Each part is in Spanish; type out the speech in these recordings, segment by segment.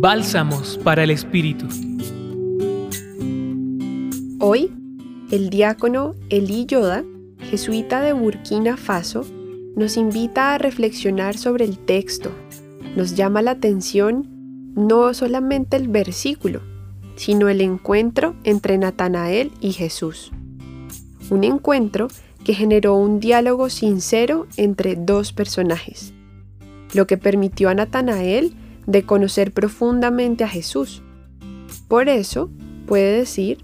Bálsamos para el Espíritu. Hoy, el diácono Eli Yoda, jesuita de Burkina Faso, nos invita a reflexionar sobre el texto. Nos llama la atención no solamente el versículo, sino el encuentro entre Natanael y Jesús. Un encuentro que generó un diálogo sincero entre dos personajes, lo que permitió a Natanael de conocer profundamente a Jesús. Por eso puede decir,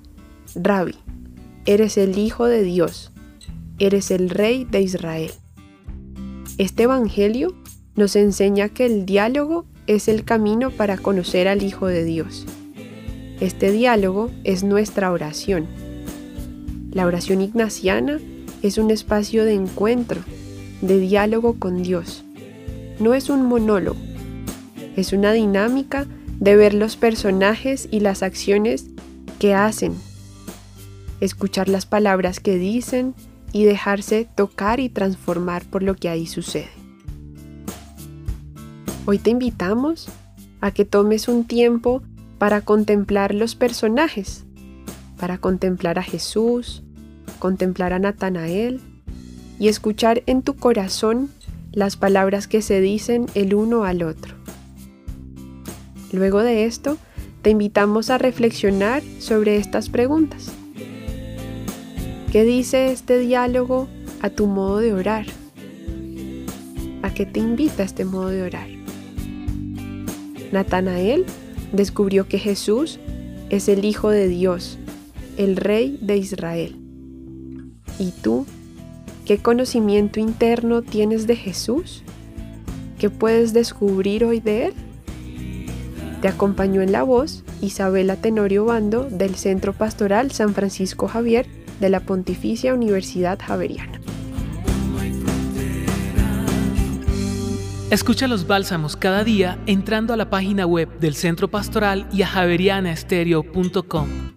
Rabbi, eres el Hijo de Dios, eres el Rey de Israel. Este Evangelio nos enseña que el diálogo es el camino para conocer al Hijo de Dios. Este diálogo es nuestra oración. La oración ignaciana es un espacio de encuentro, de diálogo con Dios. No es un monólogo, es una dinámica de ver los personajes y las acciones que hacen, escuchar las palabras que dicen y dejarse tocar y transformar por lo que ahí sucede. Hoy te invitamos a que tomes un tiempo para contemplar los personajes, para contemplar a Jesús, contemplar a Natanael y escuchar en tu corazón las palabras que se dicen el uno al otro. Luego de esto, te invitamos a reflexionar sobre estas preguntas. ¿Qué dice este diálogo a tu modo de orar? ¿A qué te invita este modo de orar? Natanael descubrió que Jesús es el Hijo de Dios, el Rey de Israel. ¿Y tú? ¿Qué conocimiento interno tienes de Jesús? ¿Qué puedes descubrir hoy de Él? Te acompañó en la voz Isabela Tenorio Bando del Centro Pastoral San Francisco Javier de la Pontificia Universidad Javeriana. Escucha los bálsamos cada día entrando a la página web del Centro Pastoral y a javerianaestereo.com.